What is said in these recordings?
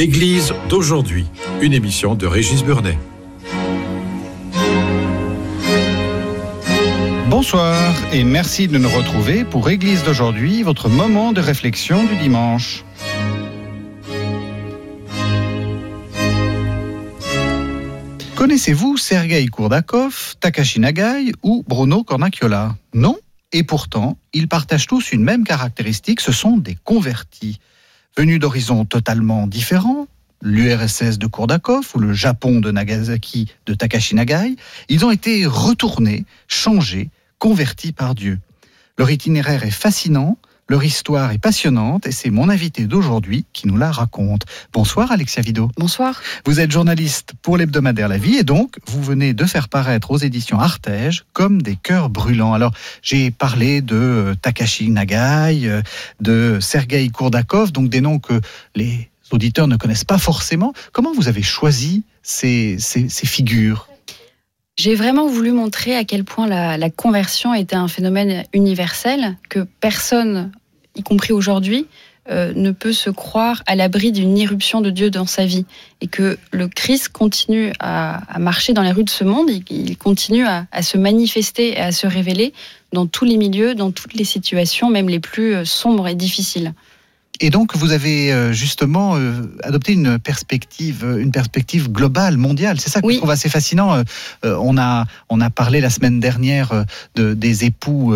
Église d'aujourd'hui, une émission de Régis Burnet. Bonsoir et merci de nous retrouver pour Église d'aujourd'hui, votre moment de réflexion du dimanche. Connaissez-vous Sergei Kourdakov, Takashi Nagai ou Bruno Cornacchiola? Non? Et pourtant, ils partagent tous une même caractéristique, ce sont des convertis. Venus d'horizons totalement différents, l'URSS de Kourdakov ou le Japon de Nagasaki de Takashi Nagai, ils ont été retournés, changés, convertis par Dieu. Leur itinéraire est fascinant, leur histoire est passionnante et c'est mon invité d'aujourd'hui qui nous la raconte. Bonsoir Alexia Vido. Bonsoir. Vous êtes journaliste pour l'hebdomadaire La Vie et donc vous venez de faire paraître aux éditions Artege comme des cœurs brûlants. Alors j'ai parlé de euh, Takashi Nagai, euh, de Sergei Kourdakov, donc des noms que les auditeurs ne connaissent pas forcément. Comment vous avez choisi ces, ces, ces figures? J'ai vraiment voulu montrer à quel point la, la, conversion était un phénomène universel, que personne y compris aujourd'hui, euh, ne peut se croire à l'abri d'une irruption de Dieu dans sa vie. Et que le Christ continue à, marcher dans les rues de ce monde, il, continue à, à, se manifester et à se révéler dans tous les milieux, dans toutes les situations, même les plus euh, sombres et difficiles. Et donc, vous avez euh, justement euh, adopté une perspective, euh, une perspective globale, mondiale. C'est ça que je trouve assez fascinant. On a, on a parlé la semaine dernière de, des époux,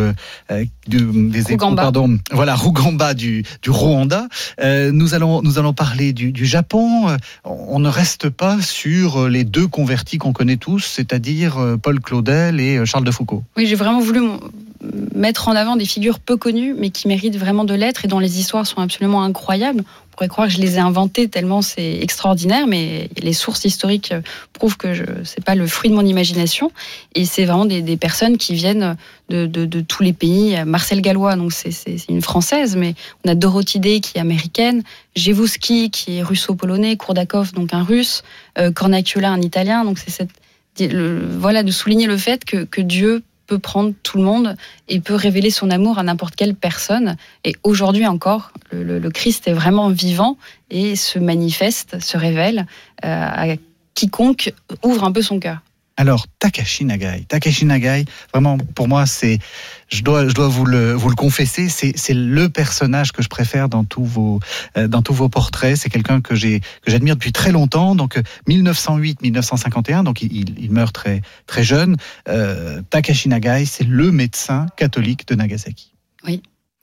des époux, pardon, voilà, Rougamba du, du Rwanda. Nous allons, nous allons parler du, du Japon. On ne reste pas sur les deux convertis qu'on connaît tous, c'est-à-dire Paul Claudel et Charles de Foucault. Oui, j'ai vraiment voulu mettre en avant des figures peu connues, mais qui méritent vraiment de l'être et dont les histoires sont absolument incroyables. On pourrait croire que je les ai inventées tellement c'est extraordinaire, mais les sources historiques prouvent que ce n'est pas le fruit de mon imagination. Et c'est vraiment des, personnes qui viennent de, tous les pays. Marcel Gallois, donc c'est une française, mais on a Dorothy Day qui est américaine, Jevouski qui est russo-polonais, Kourdakov donc un russe, euh, Cornacula un italien. Donc c'est cette voilà de souligner le fait que Dieu peut prendre tout le monde et peut révéler son amour à n'importe quelle personne. Et aujourd'hui encore, le, Christ est vraiment vivant et se manifeste, se révèle euh, à quiconque ouvre un peu son cœur. Alors, Takashi Nagai. Takashi Nagai, vraiment, pour moi, c'est, je dois, je dois vous le, vous le confesser, c'est le personnage que je préfère dans tous vos, euh, dans tous vos portraits. C'est quelqu'un que j'ai, que j'admire depuis très longtemps. Donc, 1908-1951, donc il, il, meurt très, très jeune. Euh, Takashi Nagai, c'est le médecin catholique de Nagasaki. Oui.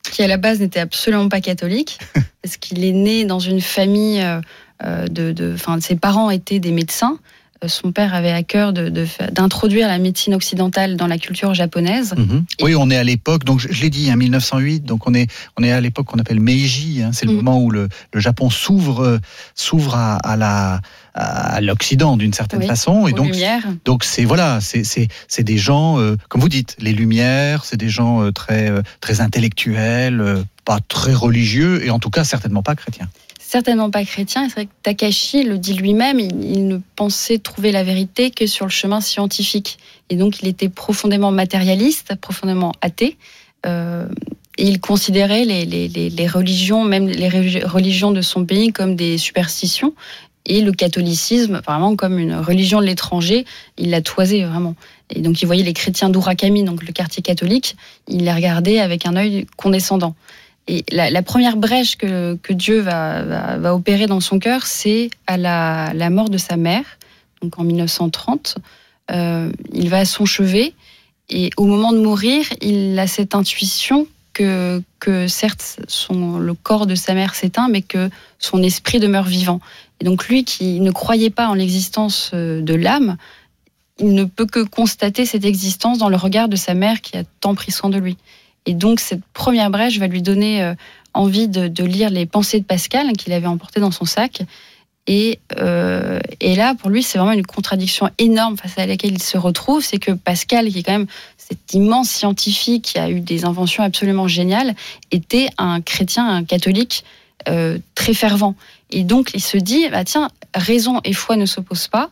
Qui à la base n'était absolument pas catholique, parce qu'il est né dans une famille euh, de, de, enfin, ses parents étaient des médecins son père avait à cœur d'introduire la médecine occidentale dans la culture japonaise. Mhm. Oui, on est à l'époque, donc je, l'ai dit, en hein, 1908, donc on est, on est à l'époque qu'on appelle Meiji, hein, c'est le mhm. moment où le, Japon s'ouvre s'ouvre à, la à l'Occident d'une certaine façon et donc donc c'est voilà c'est des gens euh, comme vous dites les Lumières c'est des gens euh, très euh, très intellectuels pas très religieux et en tout cas certainement pas chrétiens certainement pas chrétien. C'est vrai que Takashi le dit lui-même, il, ne pensait trouver la vérité que sur le chemin scientifique. Et donc il était profondément matérialiste, profondément athée. Euh, il considérait les, les, religions, même les religions de son pays, comme des superstitions. Et le catholicisme, vraiment comme une religion de l'étranger, il l'a toisé vraiment. Et donc il voyait les chrétiens d'Urakami, donc le quartier catholique, il les regardait avec un œil condescendant. Et la, première brèche que, Dieu va, opérer dans son cœur, c'est à la, mort de sa mère, donc en 1930. Euh, il va à son chevet et au moment de mourir, il a cette intuition que, que certes son, le corps de sa mère s'éteint, mais que son esprit demeure vivant. Et donc lui qui ne croyait pas en l'existence euh, de l'âme, il ne peut que constater cette existence dans le regard de sa mère qui a tant pris soin de lui. Et donc cette première brèche va lui donner euh, envie de, lire les pensées de Pascal qu'il avait emportées dans son sac. Et, euh, et, là, pour lui, c'est vraiment une contradiction énorme face à laquelle il se retrouve. C'est que Pascal, qui est quand même cet immense scientifique qui a eu des inventions absolument géniales, était un chrétien, un catholique euh, très fervent. Et donc, il se dit, bah, tiens, raison et foi ne s'opposent pas.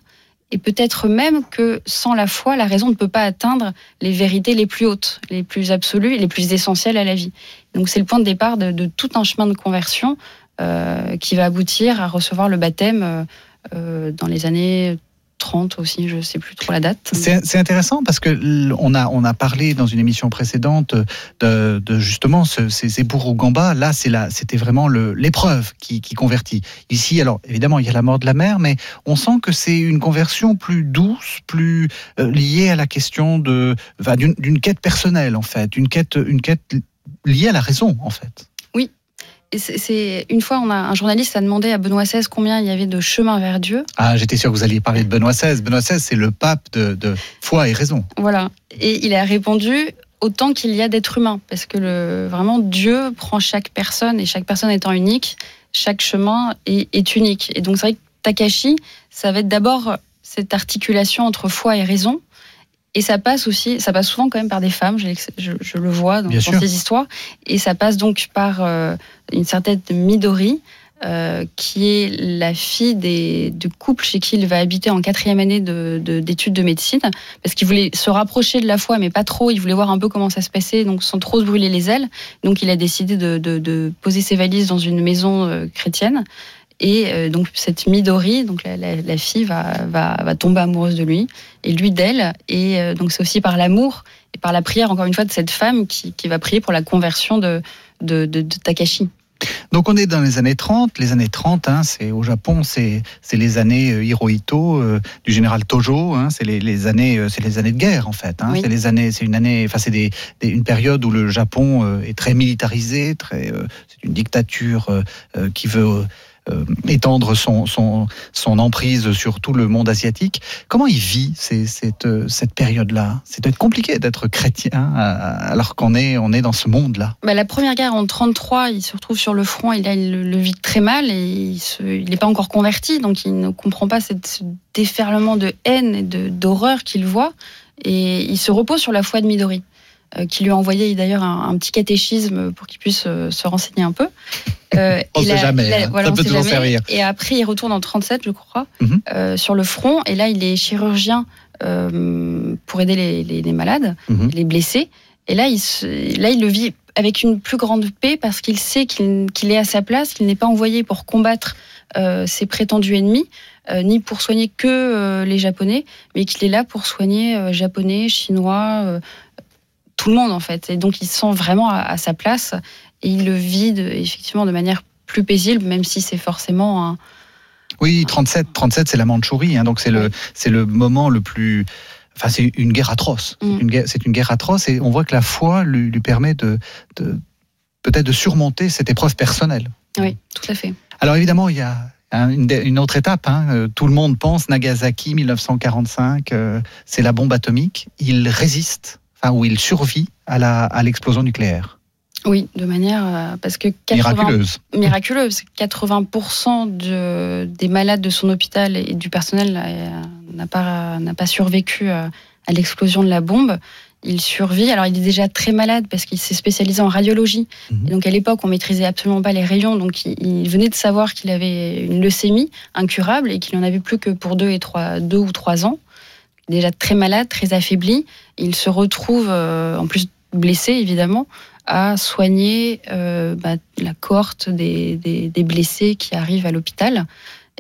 Et peut-être même que sans la foi, la raison ne peut pas atteindre les vérités les plus hautes, les plus absolues, les plus essentielles à la vie. Donc c'est le point de départ de, de, tout un chemin de conversion euh, qui va aboutir à recevoir le baptême euh, euh dans les années 30 aussi, je ne sais plus trop la date. C'est intéressant parce que on a, on a parlé dans une émission précédente de, justement ce, ces ébours au gamba. Là, c'était vraiment l'épreuve qui, convertit. Ici, alors évidemment, il y a la mort de la mère, mais on sent que c'est une conversion plus douce, plus euh, liée à la question d'une quête personnelle en fait, une quête, une quête liée à la raison en fait c'est une fois, on a un journaliste a demandé à Benoît XVI combien il y avait de chemins vers Dieu. Ah, j'étais sûr que vous alliez parler de Benoît XVI. Benoît XVI, c'est le pape de, foi et raison. Voilà. Et il a répondu autant qu'il y a d'êtres humains, parce que le, vraiment Dieu prend chaque personne et chaque personne étant unique, chaque chemin est, est unique. Et donc c'est vrai que Takashi, ça va être d'abord cette articulation entre foi et raison, et ça passe aussi, ça passe souvent quand même par des femmes, je, je, le vois dans, dans, ces histoires. Et ça passe donc par euh, une certaine Midori, euh, qui est la fille des, du couple chez qui il va habiter en quatrième année d'études de, médecine, parce qu'il voulait se rapprocher de la foi, mais pas trop. Il voulait voir un peu comment ça se passait, donc sans trop se brûler les ailes. Donc il a décidé de, de poser ses valises dans une maison euh, chrétienne. Et euh, donc cette Midori, donc la, fille va, va, va, tomber amoureuse de lui et lui d'elle. Et euh, donc c'est aussi par l'amour et par la prière encore une fois de cette femme qui, qui va prier pour la conversion de, de, de, de, Takashi. Donc on est dans les années 30. Les années 30, hein, c'est au Japon, c'est les années euh, Hirohito du général Tojo. Hein, c'est les, les, années, c'est les années de guerre en fait. Hein, C'est les années, c'est une année, enfin c'est des, une période où le Japon est très militarisé, très, c'est une dictature qui veut étendre son, son, emprise sur tout le monde asiatique. Comment il vit cette, euh, cette période-là? C'est peut-être compliqué d'être chrétien alors qu'on est, on est dans ce monde-là. Bah, la première guerre en 33, il se retrouve sur le front et là, il le vit très mal et il n'est pas encore converti, donc il ne comprend pas cette, ce déferlement de haine et d'horreur qu'il voit. Et il se repose sur la foi de Midori. Euh, qui lui a envoyé d'ailleurs un, petit catéchisme pour qu'il puisse euh, se renseigner un peu. Euh, on ne sait jamais, hein. ça peut toujours servir. Et après, il retourne en 37, je crois, mhm. euh, sur le front. Et là, il est chirurgien euh, pour aider les, les, les malades, mhm. les blessés. Et là il, se, là, il le vit avec une plus grande paix parce qu'il sait qu'il est à sa place, qu'il n'est pas envoyé pour combattre ses prétendus ennemis, ni pour soigner que les Japonais, mais qu'il est là pour soigner Japonais, Chinois, tout le monde en fait. Et donc il se sent vraiment à, sa place et il le vit effectivement de manière plus paisible, même si c'est forcément un. Oui, 37, 37 c'est la Mandchourie, hein, donc c'est le, c'est le moment le plus. Enfin, c'est une guerre atroce. C'est mm. une, guerre, une guerre atroce et on voit que la foi lui, lui permet de, de peut-être de surmonter cette épreuve personnelle. Oui, tout à fait. Alors évidemment, il y a une, une autre étape. Hein. Euh, tout le monde pense Nagasaki 1945, euh, c'est la bombe atomique. Il résiste où il survit à l'explosion nucléaire. Oui, de manière euh, parce que 80, miraculeuse. Miraculeuse. 80% de, des malades de son hôpital et du personnel euh, n'a pas n'a pas survécu à, l'explosion de la bombe. Il survit. Alors il est déjà très malade parce qu'il s'est spécialisé en radiologie. Mhm. Et donc à l'époque on maîtrisait absolument pas les rayons. Donc il, venait de savoir qu'il avait une leucémie incurable et qu'il en avait plus que pour deux et trois deux ou trois ans déjà très malade, très affaibli. Il se retrouve, euh, en plus blessé évidemment, à soigner euh, bah, la cohorte des, blessés qui arrivent à l'hôpital.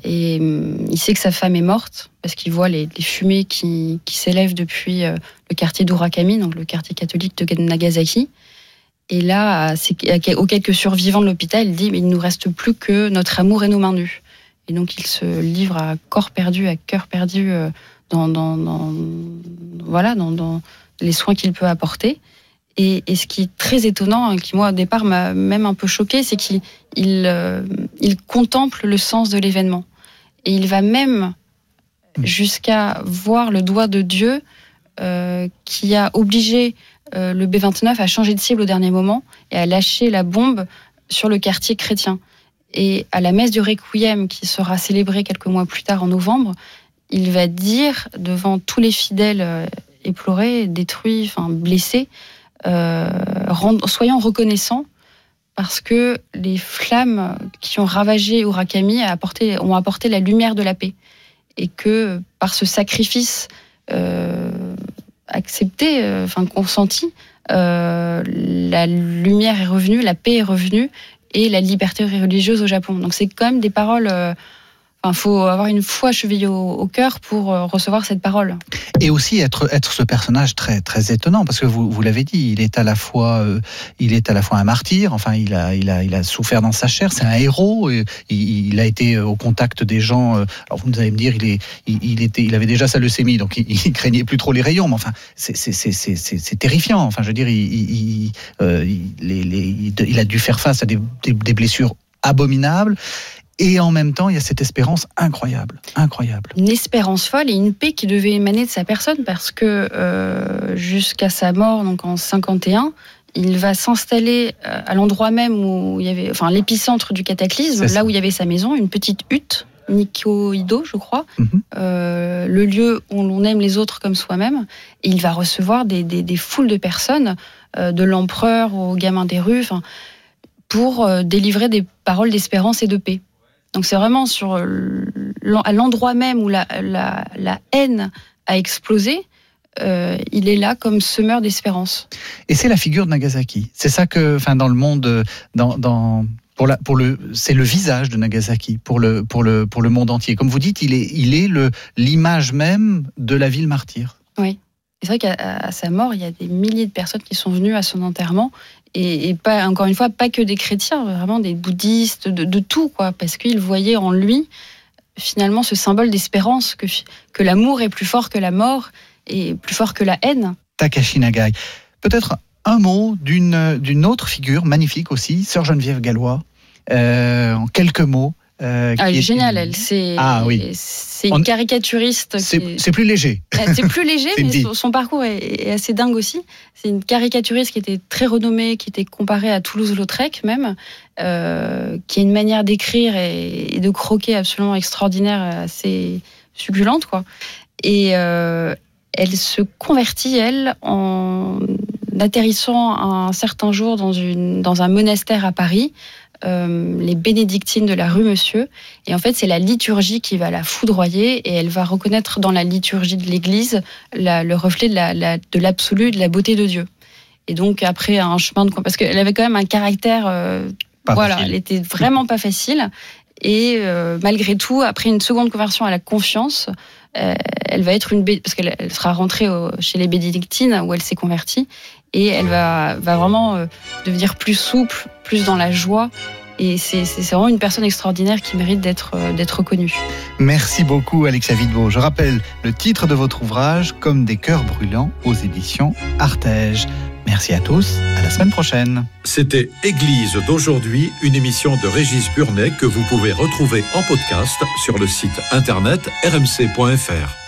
Et hum, il sait que sa femme est morte parce qu'il voit les, fumées qui, s'élèvent depuis euh, le quartier d'Urakami, donc le quartier catholique de Nagasaki. Et là, aux quelques survivants de l'hôpital, il dit mais il nous reste plus que notre amour et nos mains nues. Et donc il se livre à corps perdu, à cœur perdu dans, dans, dans voilà, dans, dans, les soins qu'il peut apporter. Et, ce qui est très étonnant, qui moi au départ m'a même un peu choqué, c'est qu'il il, il contemple le sens de l'événement. Et il va même jusqu'à voir le doigt de Dieu euh, qui a obligé euh, le B-29 à changer de cible au dernier moment et à lâcher la bombe sur le quartier chrétien. Et à la messe du Requiem, qui sera célébrée quelques mois plus tard en novembre, il va dire devant tous les fidèles euh, éplorés, détruits, enfin blessés, soyons reconnaissants parce que les flammes qui ont ravagé Urakami ont apporté la lumière de la paix et que par ce sacrifice euh, accepté, euh, enfin consenti, euh, la lumière est revenue, la paix est revenue et la liberté religieuse au Japon. Donc c'est quand même des paroles il faut avoir une foi chevillée au, cœur pour euh, recevoir cette parole. Et aussi être, être ce personnage très, très étonnant, parce que vous, vous l'avez dit, il est, à la fois, euh, il est à la fois un martyr, enfin, il a, il a, il a souffert dans sa chair, c'est un héros, il, a été au contact des gens. Euh, alors vous allez me dire, il, est, il, était, il avait déjà sa leucémie, donc il, craignait plus trop les rayons, mais enfin, c'est terrifiant. Enfin, je veux dire, il, il, a dû faire face à des, des blessures abominables. Et en même temps, il y a cette espérance incroyable, incroyable. Une espérance folle et une paix qui devait émaner de sa personne parce que euh, jusqu'à sa mort, donc en 51, il va s'installer euh, à l'endroit même où il y avait, enfin l'épicentre du cataclysme, là où il y avait sa maison, une petite hutte, Nikoido, je crois, mhm. euh, le lieu où l'on aime les autres comme soi-même. Et il va recevoir des, des, foules de personnes, de l'empereur aux gamins des rues, pour délivrer des paroles d'espérance et de paix. Donc c'est vraiment sur à l'endroit même où la, haine a explosé, euh, il est là comme semeur d'espérance. Et c'est la figure de Nagasaki. C'est ça que, enfin, dans le monde, dans, pour, la, pour le, c'est le visage de Nagasaki pour le, pour le, pour le monde entier. Comme vous dites, il est, il est le, l'image même de la ville martyre. Oui. C'est vrai qu'à sa mort, il y a des milliers de personnes qui sont venues à son enterrement et, pas encore une fois pas que des chrétiens, vraiment des bouddhistes, de, tout quoi, parce qu'ils voyaient en lui finalement ce symbole d'espérance que l'amour est plus fort que la mort et plus fort que la haine. Takashi Nagai. Peut-être un mot d'une d'une autre figure magnifique aussi, Sœur Geneviève Gallois. Euh, en quelques mots, euh, ah, est, géniale, elle. C'est ah, oui. c'est une caricaturiste. C'est plus léger. Euh, c'est plus léger, mais son, parcours est, assez dingue aussi. C'est une caricaturiste qui était très renommée, qui était comparée à Toulouse-Lautrec même, euh, qui a une manière d'écrire et, de croquer absolument extraordinaire, assez succulente, quoi. Et elle se convertit, elle, en atterrissant un certain jour dans, une, dans un monastère à Paris, euh, les bénédictines de la rue Monsieur. Et en fait, c'est la liturgie qui va la foudroyer et elle va reconnaître dans la liturgie de l'Église le reflet de l'absolu, de, la beauté de Dieu. Et donc, après un chemin de... Parce qu'elle avait quand même un caractère... Euh, voilà, elle était vraiment pas facile. Et euh, malgré tout, après une seconde conversion à la confiance, elle va être une parce qu'elle sera rentrée chez les bénédictines où elle s'est convertie et elle va, va vraiment devenir plus souple, plus dans la joie. Et c'est vraiment une personne extraordinaire qui mérite d'être euh, d'être reconnue. Merci beaucoup, Alexia Vidbo. Je rappelle le titre de votre ouvrage, Comme des cœurs brûlants, aux éditions Artege. Merci à tous, à la semaine prochaine. C'était Église d'aujourd'hui, une émission de Régis Burnet que vous pouvez retrouver en podcast sur le site internet rmc.fr.